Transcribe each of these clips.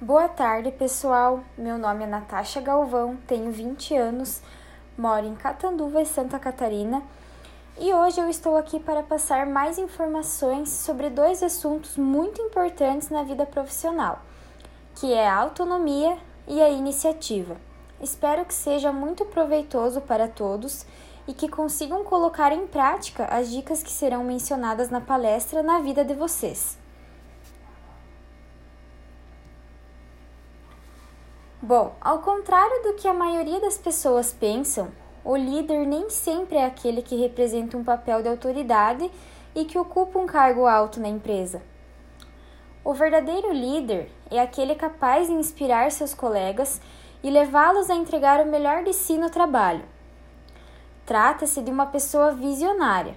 Boa tarde, pessoal. Meu nome é Natasha Galvão, tenho 20 anos, moro em Catanduva, Santa Catarina, e hoje eu estou aqui para passar mais informações sobre dois assuntos muito importantes na vida profissional, que é a autonomia e a iniciativa. Espero que seja muito proveitoso para todos e que consigam colocar em prática as dicas que serão mencionadas na palestra na vida de vocês. Bom, ao contrário do que a maioria das pessoas pensam, o líder nem sempre é aquele que representa um papel de autoridade e que ocupa um cargo alto na empresa. O verdadeiro líder é aquele capaz de inspirar seus colegas e levá-los a entregar o melhor de si no trabalho. Trata-se de uma pessoa visionária,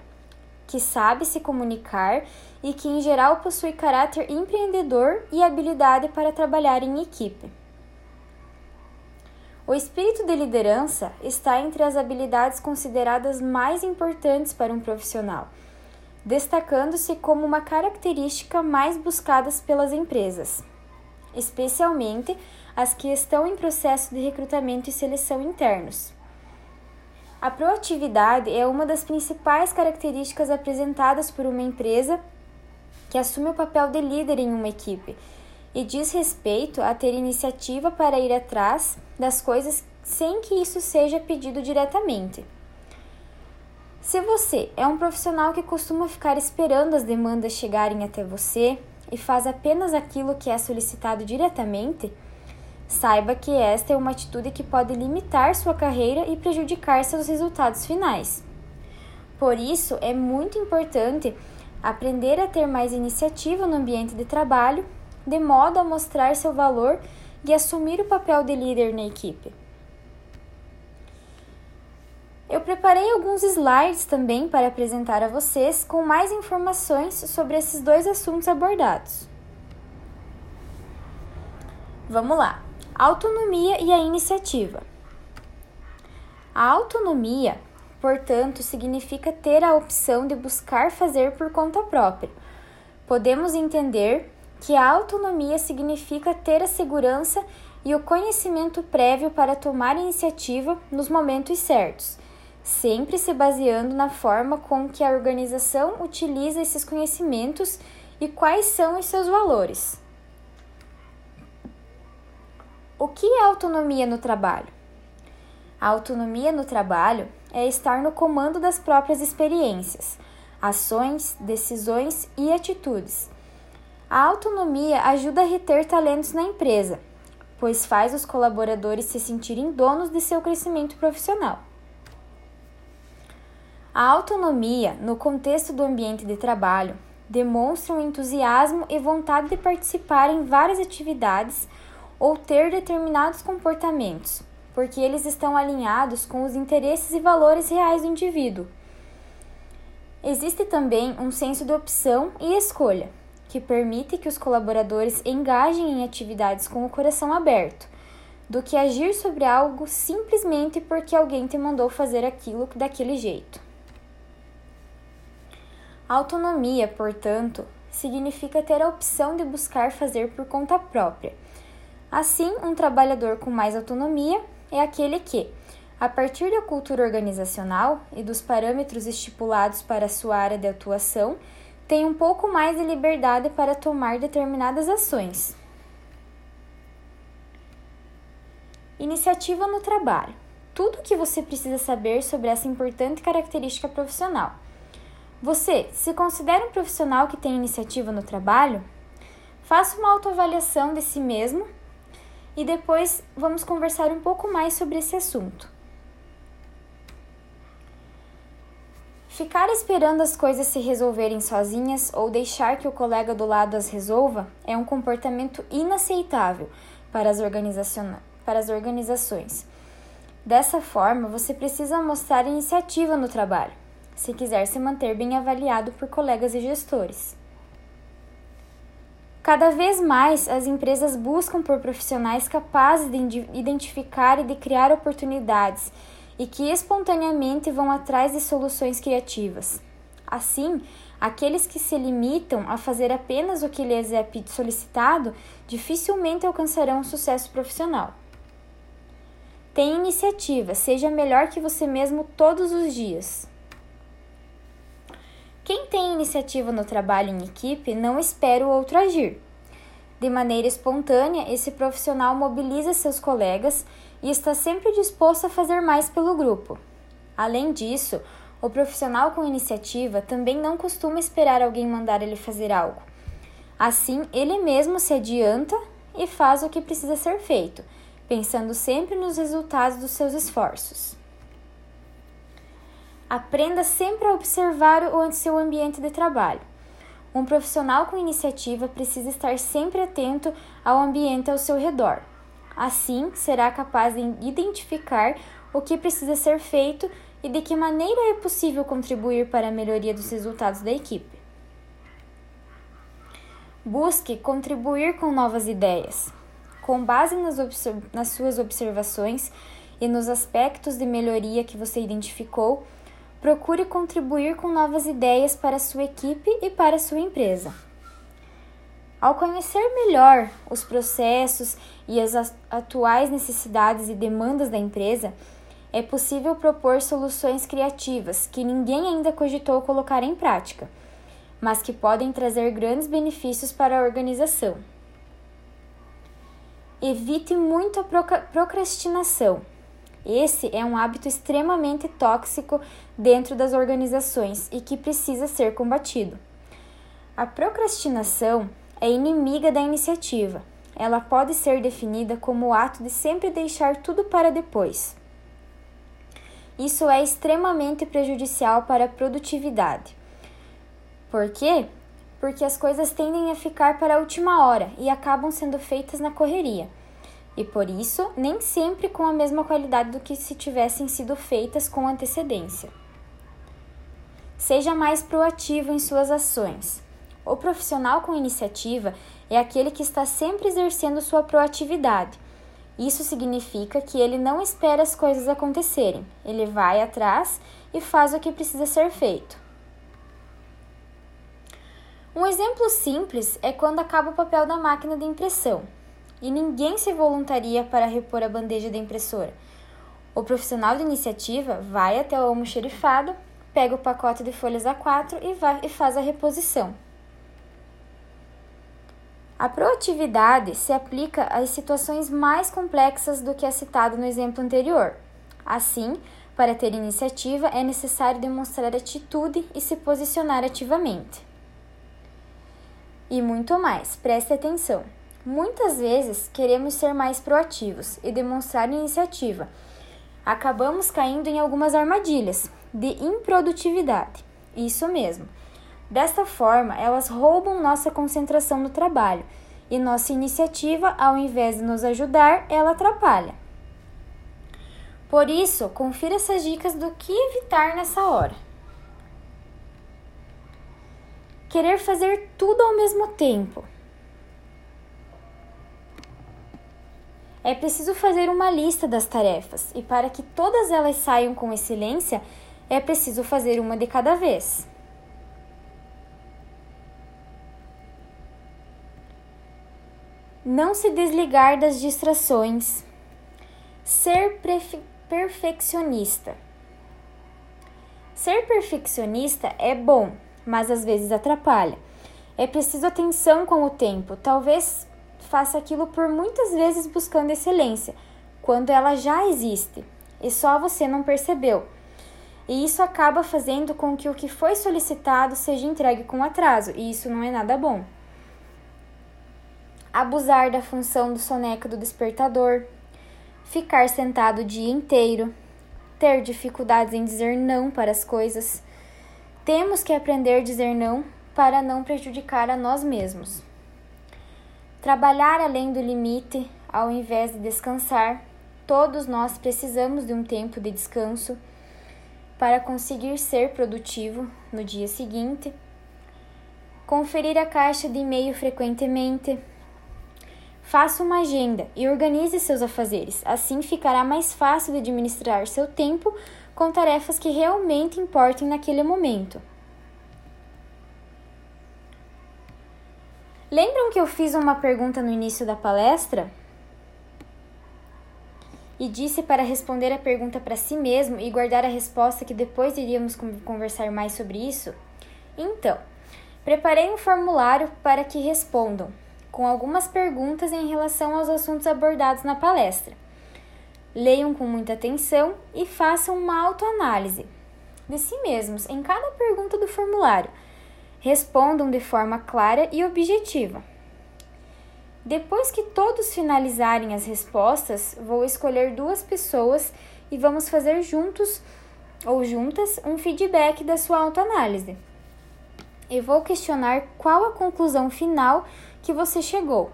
que sabe se comunicar e que, em geral, possui caráter empreendedor e habilidade para trabalhar em equipe. O espírito de liderança está entre as habilidades consideradas mais importantes para um profissional, destacando-se como uma característica mais buscadas pelas empresas, especialmente as que estão em processo de recrutamento e seleção internos. A proatividade é uma das principais características apresentadas por uma empresa que assume o papel de líder em uma equipe e diz respeito a ter iniciativa para ir atrás das coisas sem que isso seja pedido diretamente. Se você é um profissional que costuma ficar esperando as demandas chegarem até você e faz apenas aquilo que é solicitado diretamente, saiba que esta é uma atitude que pode limitar sua carreira e prejudicar seus resultados finais. Por isso, é muito importante aprender a ter mais iniciativa no ambiente de trabalho de modo a mostrar seu valor e assumir o papel de líder na equipe. Eu preparei alguns slides também para apresentar a vocês com mais informações sobre esses dois assuntos abordados. Vamos lá. Autonomia e a iniciativa. A autonomia, portanto, significa ter a opção de buscar fazer por conta própria. Podemos entender que a autonomia significa ter a segurança e o conhecimento prévio para tomar iniciativa nos momentos certos, sempre se baseando na forma com que a organização utiliza esses conhecimentos e quais são os seus valores. O que é autonomia no trabalho? A autonomia no trabalho é estar no comando das próprias experiências, ações, decisões e atitudes a autonomia ajuda a reter talentos na empresa, pois faz os colaboradores se sentirem donos de seu crescimento profissional. A autonomia, no contexto do ambiente de trabalho, demonstra um entusiasmo e vontade de participar em várias atividades ou ter determinados comportamentos, porque eles estão alinhados com os interesses e valores reais do indivíduo. Existe também um senso de opção e escolha que permite que os colaboradores engajem em atividades com o coração aberto, do que agir sobre algo simplesmente porque alguém te mandou fazer aquilo daquele jeito. Autonomia, portanto, significa ter a opção de buscar fazer por conta própria. Assim, um trabalhador com mais autonomia é aquele que, a partir da cultura organizacional e dos parâmetros estipulados para sua área de atuação, tem um pouco mais de liberdade para tomar determinadas ações. Iniciativa no trabalho. Tudo o que você precisa saber sobre essa importante característica profissional. Você se considera um profissional que tem iniciativa no trabalho? Faça uma autoavaliação de si mesmo e depois vamos conversar um pouco mais sobre esse assunto. Ficar esperando as coisas se resolverem sozinhas ou deixar que o colega do lado as resolva é um comportamento inaceitável para as, para as organizações. Dessa forma, você precisa mostrar iniciativa no trabalho, se quiser se manter bem avaliado por colegas e gestores. Cada vez mais, as empresas buscam por profissionais capazes de identificar e de criar oportunidades e que espontaneamente vão atrás de soluções criativas. Assim, Aqueles que se limitam a fazer apenas o que lhes é solicitado dificilmente alcançarão um sucesso profissional. Tenha iniciativa, seja melhor que você mesmo todos os dias. Quem tem iniciativa no trabalho em equipe não espera o outro agir. De maneira espontânea, esse profissional mobiliza seus colegas e está sempre disposto a fazer mais pelo grupo. Além disso, o profissional com iniciativa também não costuma esperar alguém mandar ele fazer algo. Assim, ele mesmo se adianta e faz o que precisa ser feito, pensando sempre nos resultados dos seus esforços. Aprenda sempre a observar o seu ambiente de trabalho. Um profissional com iniciativa precisa estar sempre atento ao ambiente ao seu redor. Assim, será capaz de identificar o que precisa ser feito e de que maneira é possível contribuir para a melhoria dos resultados da equipe. Busque contribuir com novas ideias. Com base nas, nas suas observações e nos aspectos de melhoria que você identificou, procure contribuir com novas ideias para sua equipe e para sua empresa. Ao conhecer melhor os processos e as atuais necessidades e demandas da empresa, é possível propor soluções criativas que ninguém ainda cogitou colocar em prática, mas que podem trazer grandes benefícios para a organização. Evite muito a procrastinação. Esse é um hábito extremamente tóxico dentro das organizações e que precisa ser combatido. A procrastinação é inimiga da iniciativa. Ela pode ser definida como o ato de sempre deixar tudo para depois. Isso é extremamente prejudicial para a produtividade. Por quê? Porque as coisas tendem a ficar para a última hora e acabam sendo feitas na correria. E por isso, nem sempre com a mesma qualidade do que se tivessem sido feitas com antecedência. Seja mais proativo em suas ações. O profissional com iniciativa é aquele que está sempre exercendo sua proatividade isso significa que ele não espera as coisas acontecerem, ele vai atrás e faz o que precisa ser feito. Um exemplo simples é quando acaba o papel da máquina de impressão e ninguém se voluntaria para repor a bandeja da impressora. O profissional de iniciativa vai até o almoxerifado, pega o pacote de folhas A4 e, vai, e faz a reposição. A proatividade se aplica às situações mais complexas do que é citado no exemplo anterior. Assim, para ter iniciativa é necessário demonstrar atitude e se posicionar ativamente. E muito mais, preste atenção. Muitas vezes queremos ser mais proativos e demonstrar iniciativa. Acabamos caindo em algumas armadilhas de improdutividade. Isso mesmo Desta forma, elas roubam nossa concentração no trabalho e nossa iniciativa, ao invés de nos ajudar, ela atrapalha. Por isso, confira essas dicas do que evitar nessa hora. Querer fazer tudo ao mesmo tempo. É preciso fazer uma lista das tarefas e, para que todas elas saiam com excelência, é preciso fazer uma de cada vez. Não se desligar das distrações. Ser perfeccionista. Ser perfeccionista é bom, mas às vezes atrapalha. É preciso atenção com o tempo. Talvez faça aquilo por muitas vezes buscando excelência, quando ela já existe e só você não percebeu. E isso acaba fazendo com que o que foi solicitado seja entregue com atraso, e isso não é nada bom abusar da função do soneca do despertador, ficar sentado o dia inteiro, ter dificuldades em dizer não para as coisas. Temos que aprender a dizer não para não prejudicar a nós mesmos. Trabalhar além do limite ao invés de descansar. Todos nós precisamos de um tempo de descanso para conseguir ser produtivo no dia seguinte. Conferir a caixa de e-mail frequentemente Faça uma agenda e organize seus afazeres. Assim ficará mais fácil de administrar seu tempo com tarefas que realmente importem naquele momento. Lembram que eu fiz uma pergunta no início da palestra? E disse para responder a pergunta para si mesmo e guardar a resposta que depois iríamos conversar mais sobre isso? Então, preparei um formulário para que respondam, com algumas perguntas em relação aos assuntos abordados na palestra. Leiam com muita atenção e façam uma autoanálise de si mesmos em cada pergunta do formulário Respondam de forma clara e objetiva. Depois que todos finalizarem as respostas, vou escolher duas pessoas e vamos fazer juntos ou juntas um feedback da sua autoanálise. E vou questionar qual a conclusão final que você chegou,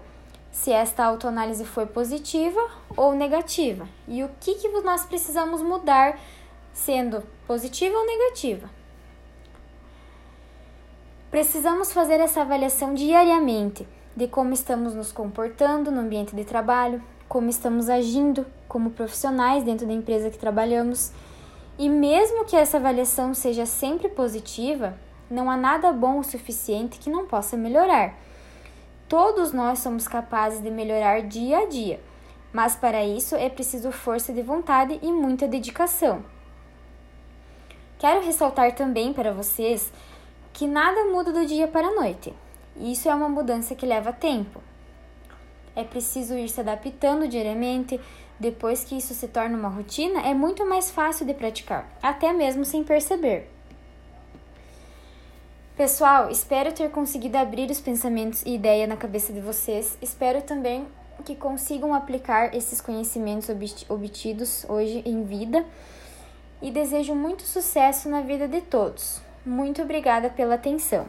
se esta autoanálise foi positiva ou negativa, e o que, que nós precisamos mudar, sendo positiva ou negativa. Precisamos fazer essa avaliação diariamente de como estamos nos comportando no ambiente de trabalho, como estamos agindo como profissionais dentro da empresa que trabalhamos. E mesmo que essa avaliação seja sempre positiva, não há nada bom o suficiente que não possa melhorar. Todos nós somos capazes de melhorar dia a dia, mas para isso é preciso força de vontade e muita dedicação. Quero ressaltar também para vocês que nada muda do dia para a noite. Isso é uma mudança que leva tempo. É preciso ir se adaptando diariamente. Depois que isso se torna uma rotina, é muito mais fácil de praticar, até mesmo sem perceber. Pessoal, espero ter conseguido abrir os pensamentos e ideia na cabeça de vocês. Espero também que consigam aplicar esses conhecimentos obtidos hoje em vida e desejo muito sucesso na vida de todos. Muito obrigada pela atenção.